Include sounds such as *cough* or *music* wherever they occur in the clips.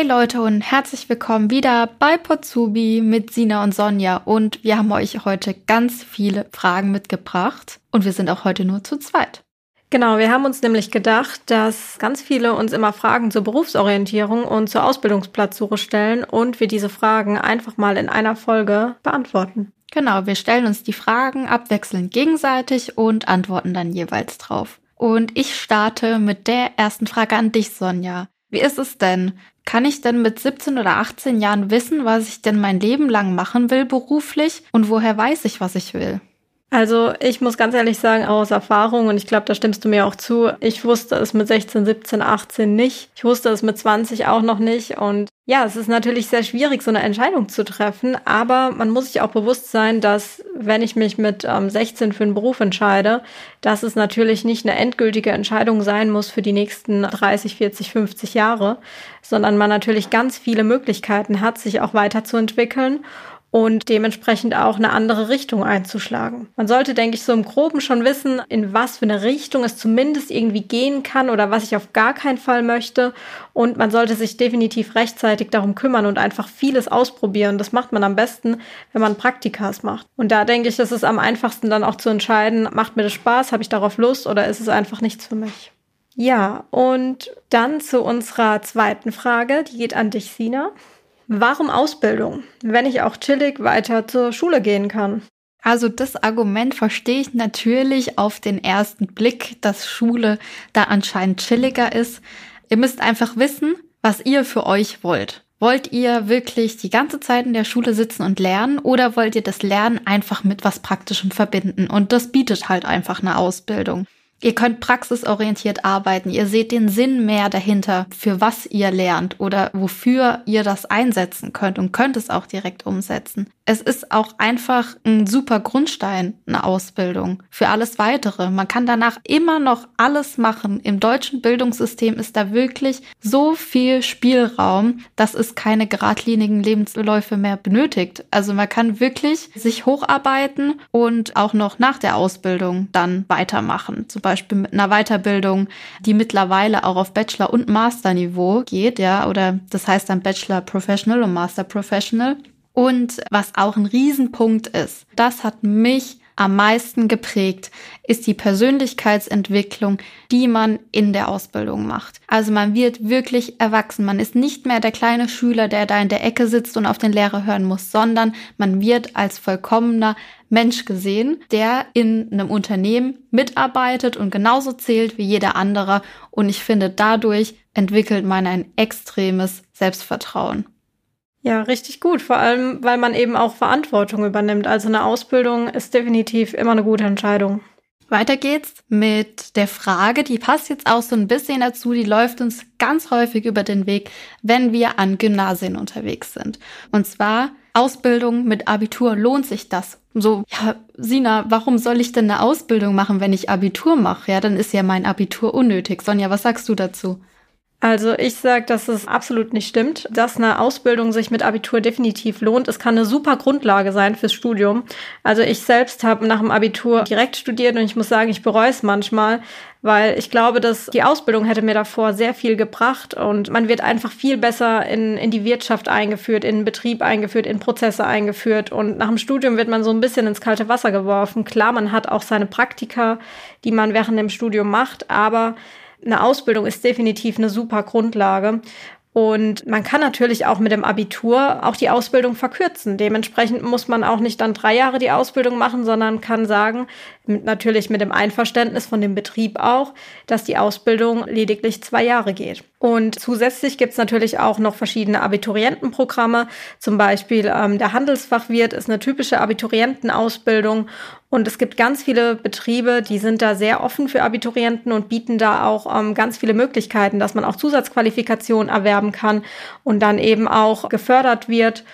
Hey Leute und herzlich willkommen wieder bei Potsubi mit Sina und Sonja und wir haben euch heute ganz viele Fragen mitgebracht und wir sind auch heute nur zu zweit. Genau, wir haben uns nämlich gedacht, dass ganz viele uns immer Fragen zur Berufsorientierung und zur Ausbildungsplatzsuche stellen und wir diese Fragen einfach mal in einer Folge beantworten. Genau, wir stellen uns die Fragen abwechselnd gegenseitig und antworten dann jeweils drauf. Und ich starte mit der ersten Frage an dich, Sonja. Wie ist es denn? Kann ich denn mit 17 oder 18 Jahren wissen, was ich denn mein Leben lang machen will beruflich? Und woher weiß ich, was ich will? Also ich muss ganz ehrlich sagen, aus Erfahrung, und ich glaube, da stimmst du mir auch zu, ich wusste es mit 16, 17, 18 nicht. Ich wusste es mit 20 auch noch nicht. Und ja, es ist natürlich sehr schwierig, so eine Entscheidung zu treffen. Aber man muss sich auch bewusst sein, dass wenn ich mich mit ähm, 16 für einen Beruf entscheide, dass es natürlich nicht eine endgültige Entscheidung sein muss für die nächsten 30, 40, 50 Jahre, sondern man natürlich ganz viele Möglichkeiten hat, sich auch weiterzuentwickeln und dementsprechend auch eine andere Richtung einzuschlagen. Man sollte, denke ich, so im Groben schon wissen, in was für eine Richtung es zumindest irgendwie gehen kann oder was ich auf gar keinen Fall möchte. Und man sollte sich definitiv rechtzeitig darum kümmern und einfach vieles ausprobieren. Das macht man am besten, wenn man Praktikas macht. Und da denke ich, ist es am einfachsten dann auch zu entscheiden, macht mir das Spaß, habe ich darauf Lust oder ist es einfach nichts für mich. Ja, und dann zu unserer zweiten Frage, die geht an dich, Sina. Warum Ausbildung, wenn ich auch chillig weiter zur Schule gehen kann? Also das Argument verstehe ich natürlich auf den ersten Blick, dass Schule da anscheinend chilliger ist. Ihr müsst einfach wissen, was ihr für euch wollt. Wollt ihr wirklich die ganze Zeit in der Schule sitzen und lernen oder wollt ihr das Lernen einfach mit was Praktischem verbinden? Und das bietet halt einfach eine Ausbildung. Ihr könnt praxisorientiert arbeiten. Ihr seht den Sinn mehr dahinter, für was ihr lernt oder wofür ihr das einsetzen könnt und könnt es auch direkt umsetzen. Es ist auch einfach ein super Grundstein, eine Ausbildung für alles weitere. Man kann danach immer noch alles machen. Im deutschen Bildungssystem ist da wirklich so viel Spielraum, dass es keine geradlinigen Lebensläufe mehr benötigt. Also man kann wirklich sich hocharbeiten und auch noch nach der Ausbildung dann weitermachen. Zum Beispiel mit einer Weiterbildung, die mittlerweile auch auf Bachelor- und Masterniveau geht, ja, oder das heißt dann Bachelor Professional und Master Professional. Und was auch ein Riesenpunkt ist, das hat mich am meisten geprägt, ist die Persönlichkeitsentwicklung, die man in der Ausbildung macht. Also man wird wirklich erwachsen. Man ist nicht mehr der kleine Schüler, der da in der Ecke sitzt und auf den Lehrer hören muss, sondern man wird als vollkommener Mensch gesehen, der in einem Unternehmen mitarbeitet und genauso zählt wie jeder andere. Und ich finde, dadurch entwickelt man ein extremes Selbstvertrauen. Ja, richtig gut. Vor allem, weil man eben auch Verantwortung übernimmt. Also eine Ausbildung ist definitiv immer eine gute Entscheidung. Weiter geht's mit der Frage, die passt jetzt auch so ein bisschen dazu, die läuft uns ganz häufig über den Weg, wenn wir an Gymnasien unterwegs sind. Und zwar Ausbildung mit Abitur, lohnt sich das? So, ja, Sina, warum soll ich denn eine Ausbildung machen, wenn ich Abitur mache? Ja, dann ist ja mein Abitur unnötig. Sonja, was sagst du dazu? Also ich sage, dass es absolut nicht stimmt, dass eine Ausbildung sich mit Abitur definitiv lohnt. Es kann eine super Grundlage sein fürs Studium. Also ich selbst habe nach dem Abitur direkt studiert und ich muss sagen, ich bereue es manchmal, weil ich glaube, dass die Ausbildung hätte mir davor sehr viel gebracht und man wird einfach viel besser in, in die Wirtschaft eingeführt, in den Betrieb eingeführt, in Prozesse eingeführt und nach dem Studium wird man so ein bisschen ins kalte Wasser geworfen. Klar, man hat auch seine Praktika, die man während dem Studium macht, aber eine Ausbildung ist definitiv eine super Grundlage. Und man kann natürlich auch mit dem Abitur auch die Ausbildung verkürzen. Dementsprechend muss man auch nicht dann drei Jahre die Ausbildung machen, sondern kann sagen, mit, natürlich mit dem Einverständnis von dem Betrieb auch, dass die Ausbildung lediglich zwei Jahre geht. Und zusätzlich gibt's natürlich auch noch verschiedene Abiturientenprogramme. Zum Beispiel ähm, der Handelsfachwirt ist eine typische Abiturientenausbildung. Und es gibt ganz viele Betriebe, die sind da sehr offen für Abiturienten und bieten da auch ähm, ganz viele Möglichkeiten, dass man auch Zusatzqualifikationen erwerben kann und dann eben auch gefördert wird.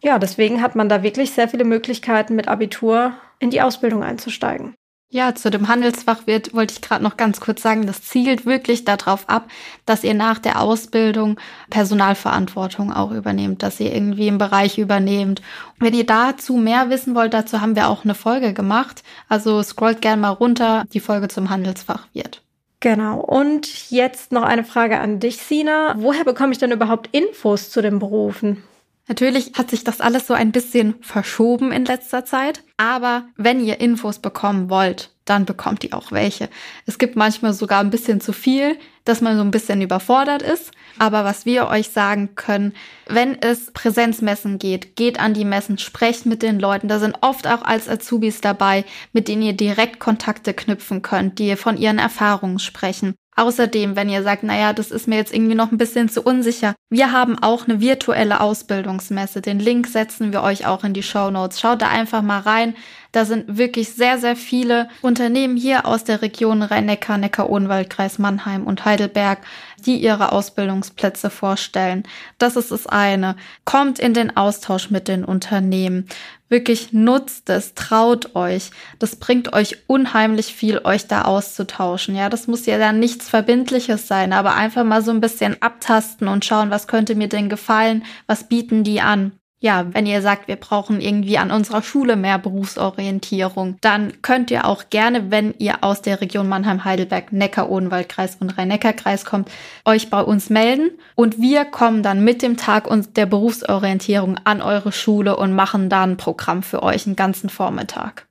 Ja, deswegen hat man da wirklich sehr viele Möglichkeiten, mit Abitur in die Ausbildung einzusteigen. Ja, zu dem Handelsfachwirt wollte ich gerade noch ganz kurz sagen, das zielt wirklich darauf ab, dass ihr nach der Ausbildung Personalverantwortung auch übernehmt, dass ihr irgendwie im Bereich übernehmt. Wenn ihr dazu mehr wissen wollt, dazu haben wir auch eine Folge gemacht. Also scrollt gerne mal runter, die Folge zum Handelsfachwirt. Genau. Und jetzt noch eine Frage an dich, Sina. Woher bekomme ich denn überhaupt Infos zu den Berufen? Natürlich hat sich das alles so ein bisschen verschoben in letzter Zeit, aber wenn ihr Infos bekommen wollt, dann bekommt ihr auch welche. Es gibt manchmal sogar ein bisschen zu viel, dass man so ein bisschen überfordert ist. Aber was wir euch sagen können, wenn es Präsenzmessen geht, geht an die Messen, sprecht mit den Leuten. Da sind oft auch als Azubis dabei, mit denen ihr direkt Kontakte knüpfen könnt, die von ihren Erfahrungen sprechen. Außerdem, wenn ihr sagt, naja, das ist mir jetzt irgendwie noch ein bisschen zu unsicher, wir haben auch eine virtuelle Ausbildungsmesse. Den Link setzen wir euch auch in die Show Notes. Schaut da einfach mal rein. Da sind wirklich sehr, sehr viele Unternehmen hier aus der Region Rhein-Neckar, Neckar-Odenwald-Kreis Mannheim und Heidelberg, die ihre Ausbildungsplätze vorstellen. Das ist das eine. Kommt in den Austausch mit den Unternehmen. Wirklich nutzt es, traut euch. Das bringt euch unheimlich viel, euch da auszutauschen. Ja, das muss ja dann nichts Verbindliches sein, aber einfach mal so ein bisschen abtasten und schauen, was könnte mir denn gefallen, was bieten die an ja, wenn ihr sagt, wir brauchen irgendwie an unserer Schule mehr Berufsorientierung, dann könnt ihr auch gerne, wenn ihr aus der Region Mannheim-Heidelberg, Neckar-Odenwald-Kreis und Rhein-Neckar-Kreis kommt, euch bei uns melden und wir kommen dann mit dem Tag der Berufsorientierung an eure Schule und machen dann ein Programm für euch einen ganzen Vormittag.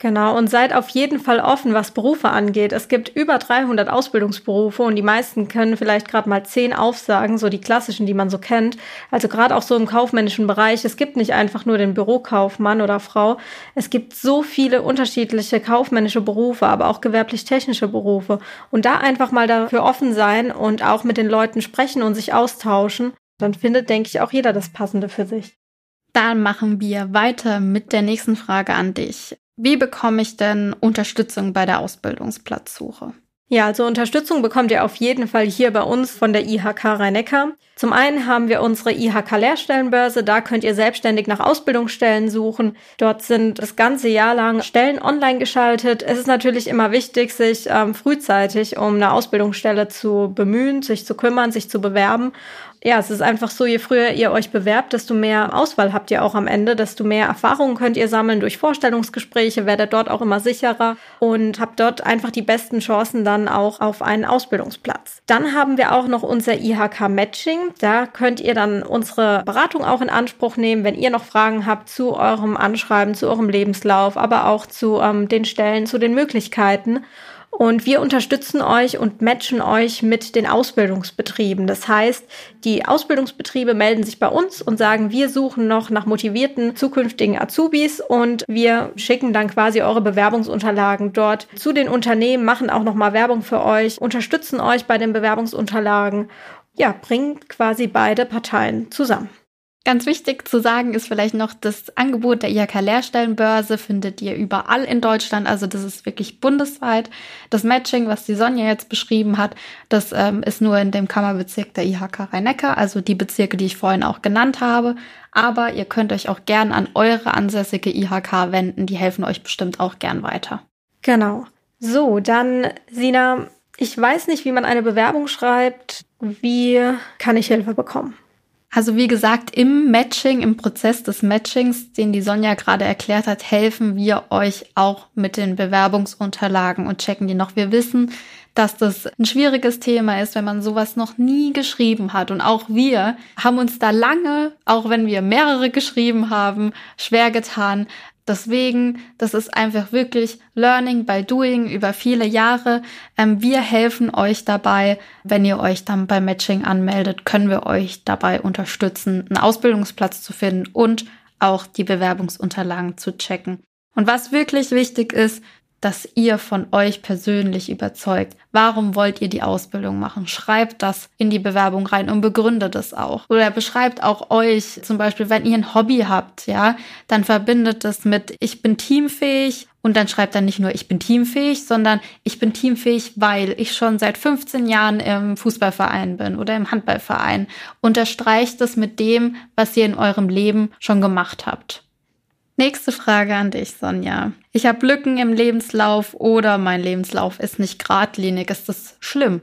Genau, und seid auf jeden Fall offen, was Berufe angeht. Es gibt über 300 Ausbildungsberufe und die meisten können vielleicht gerade mal zehn aufsagen, so die klassischen, die man so kennt. Also gerade auch so im kaufmännischen Bereich. Es gibt nicht einfach nur den Bürokaufmann oder Frau. Es gibt so viele unterschiedliche kaufmännische Berufe, aber auch gewerblich-technische Berufe. Und da einfach mal dafür offen sein und auch mit den Leuten sprechen und sich austauschen, dann findet, denke ich, auch jeder das Passende für sich. Dann machen wir weiter mit der nächsten Frage an dich. Wie bekomme ich denn Unterstützung bei der Ausbildungsplatzsuche? Ja, also Unterstützung bekommt ihr auf jeden Fall hier bei uns von der IHK Rhein-Neckar. Zum einen haben wir unsere IHK Lehrstellenbörse, da könnt ihr selbstständig nach Ausbildungsstellen suchen. Dort sind das ganze Jahr lang Stellen online geschaltet. Es ist natürlich immer wichtig, sich ähm, frühzeitig um eine Ausbildungsstelle zu bemühen, sich zu kümmern, sich zu bewerben ja, es ist einfach so, je früher ihr euch bewerbt, desto mehr Auswahl habt ihr auch am Ende, desto mehr Erfahrungen könnt ihr sammeln durch Vorstellungsgespräche, werdet dort auch immer sicherer und habt dort einfach die besten Chancen dann auch auf einen Ausbildungsplatz. Dann haben wir auch noch unser IHK Matching. Da könnt ihr dann unsere Beratung auch in Anspruch nehmen, wenn ihr noch Fragen habt zu eurem Anschreiben, zu eurem Lebenslauf, aber auch zu ähm, den Stellen, zu den Möglichkeiten. Und wir unterstützen euch und matchen euch mit den Ausbildungsbetrieben. Das heißt, die Ausbildungsbetriebe melden sich bei uns und sagen, wir suchen noch nach motivierten zukünftigen Azubis und wir schicken dann quasi eure Bewerbungsunterlagen dort zu den Unternehmen, machen auch nochmal Werbung für euch, unterstützen euch bei den Bewerbungsunterlagen. Ja, bringen quasi beide Parteien zusammen. Ganz wichtig zu sagen ist vielleicht noch, das Angebot der IHK Lehrstellenbörse findet ihr überall in Deutschland. Also das ist wirklich bundesweit. Das Matching, was die Sonja jetzt beschrieben hat, das ähm, ist nur in dem Kammerbezirk der IHK Rhein-Neckar, also die Bezirke, die ich vorhin auch genannt habe. Aber ihr könnt euch auch gern an eure ansässige IHK wenden. Die helfen euch bestimmt auch gern weiter. Genau. So, dann Sina, ich weiß nicht, wie man eine Bewerbung schreibt. Wie kann ich Hilfe bekommen? Also wie gesagt, im Matching, im Prozess des Matchings, den die Sonja gerade erklärt hat, helfen wir euch auch mit den Bewerbungsunterlagen und checken die noch. Wir wissen, dass das ein schwieriges Thema ist, wenn man sowas noch nie geschrieben hat. Und auch wir haben uns da lange, auch wenn wir mehrere geschrieben haben, schwer getan, Deswegen, das ist einfach wirklich Learning by Doing über viele Jahre. Ähm, wir helfen euch dabei. Wenn ihr euch dann beim Matching anmeldet, können wir euch dabei unterstützen, einen Ausbildungsplatz zu finden und auch die Bewerbungsunterlagen zu checken. Und was wirklich wichtig ist, dass ihr von euch persönlich überzeugt. Warum wollt ihr die Ausbildung machen? Schreibt das in die Bewerbung rein und begründet es auch. Oder beschreibt auch euch, zum Beispiel, wenn ihr ein Hobby habt, ja, dann verbindet es mit, ich bin teamfähig und dann schreibt dann nicht nur, ich bin teamfähig, sondern ich bin teamfähig, weil ich schon seit 15 Jahren im Fußballverein bin oder im Handballverein. Unterstreicht es mit dem, was ihr in eurem Leben schon gemacht habt. Nächste Frage an dich, Sonja. Ich habe Lücken im Lebenslauf oder mein Lebenslauf ist nicht geradlinig. Ist das schlimm?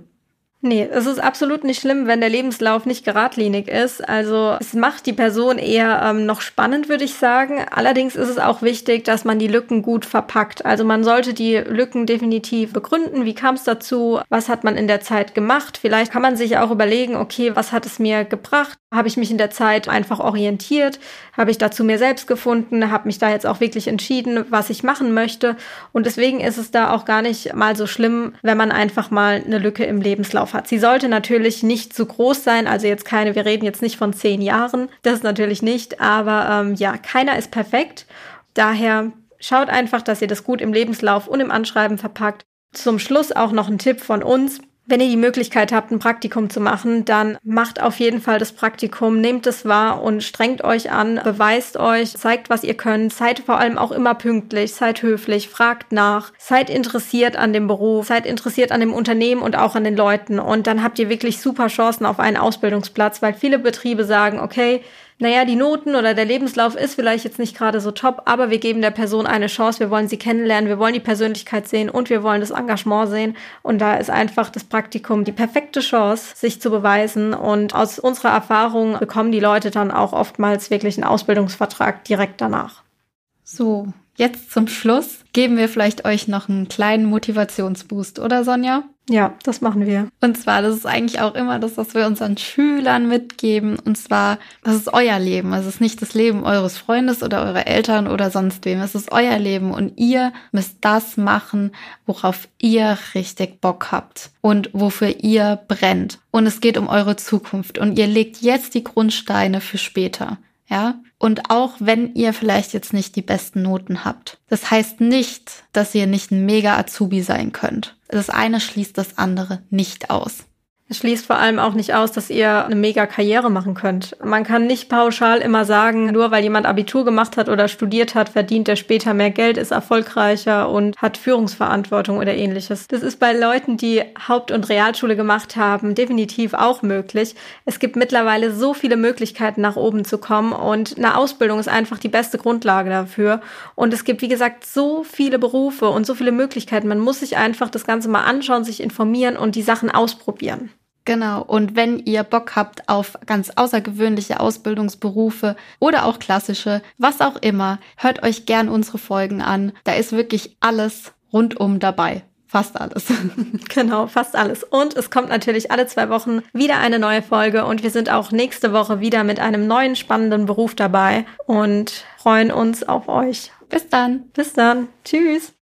Nee, es ist absolut nicht schlimm, wenn der Lebenslauf nicht geradlinig ist. Also es macht die Person eher ähm, noch spannend, würde ich sagen. Allerdings ist es auch wichtig, dass man die Lücken gut verpackt. Also man sollte die Lücken definitiv begründen. Wie kam es dazu? Was hat man in der Zeit gemacht? Vielleicht kann man sich auch überlegen, okay, was hat es mir gebracht? Habe ich mich in der Zeit einfach orientiert? Habe ich dazu mir selbst gefunden? Habe mich da jetzt auch wirklich entschieden, was ich machen möchte? Und deswegen ist es da auch gar nicht mal so schlimm, wenn man einfach mal eine Lücke im Lebenslauf hat. Sie sollte natürlich nicht zu groß sein, also jetzt keine, wir reden jetzt nicht von zehn Jahren, das natürlich nicht, aber ähm, ja, keiner ist perfekt. Daher schaut einfach, dass ihr das gut im Lebenslauf und im Anschreiben verpackt. Zum Schluss auch noch ein Tipp von uns. Wenn ihr die Möglichkeit habt, ein Praktikum zu machen, dann macht auf jeden Fall das Praktikum, nehmt es wahr und strengt euch an, beweist euch, zeigt, was ihr könnt, seid vor allem auch immer pünktlich, seid höflich, fragt nach, seid interessiert an dem Beruf, seid interessiert an dem Unternehmen und auch an den Leuten. Und dann habt ihr wirklich super Chancen auf einen Ausbildungsplatz, weil viele Betriebe sagen, okay, naja, die Noten oder der Lebenslauf ist vielleicht jetzt nicht gerade so top, aber wir geben der Person eine Chance, wir wollen sie kennenlernen, wir wollen die Persönlichkeit sehen und wir wollen das Engagement sehen. Und da ist einfach das Praktikum die perfekte Chance, sich zu beweisen. Und aus unserer Erfahrung bekommen die Leute dann auch oftmals wirklich einen Ausbildungsvertrag direkt danach. So, jetzt zum Schluss geben wir vielleicht euch noch einen kleinen Motivationsboost, oder Sonja? Ja, das machen wir. Und zwar, das ist eigentlich auch immer das, was wir unseren Schülern mitgeben. Und zwar, das ist euer Leben. Es ist nicht das Leben eures Freundes oder eurer Eltern oder sonst wem. Es ist euer Leben. Und ihr müsst das machen, worauf ihr richtig Bock habt und wofür ihr brennt. Und es geht um eure Zukunft. Und ihr legt jetzt die Grundsteine für später. Ja, und auch wenn ihr vielleicht jetzt nicht die besten Noten habt, das heißt nicht, dass ihr nicht ein mega Azubi sein könnt. Das eine schließt das andere nicht aus. Es schließt vor allem auch nicht aus, dass ihr eine mega Karriere machen könnt. Man kann nicht pauschal immer sagen, nur weil jemand Abitur gemacht hat oder studiert hat, verdient er später mehr Geld, ist erfolgreicher und hat Führungsverantwortung oder ähnliches. Das ist bei Leuten, die Haupt- und Realschule gemacht haben, definitiv auch möglich. Es gibt mittlerweile so viele Möglichkeiten, nach oben zu kommen und eine Ausbildung ist einfach die beste Grundlage dafür. Und es gibt, wie gesagt, so viele Berufe und so viele Möglichkeiten. Man muss sich einfach das Ganze mal anschauen, sich informieren und die Sachen ausprobieren. Genau. Und wenn ihr Bock habt auf ganz außergewöhnliche Ausbildungsberufe oder auch klassische, was auch immer, hört euch gern unsere Folgen an. Da ist wirklich alles rundum dabei. Fast alles. *laughs* genau, fast alles. Und es kommt natürlich alle zwei Wochen wieder eine neue Folge und wir sind auch nächste Woche wieder mit einem neuen spannenden Beruf dabei und freuen uns auf euch. Bis dann. Bis dann. Tschüss.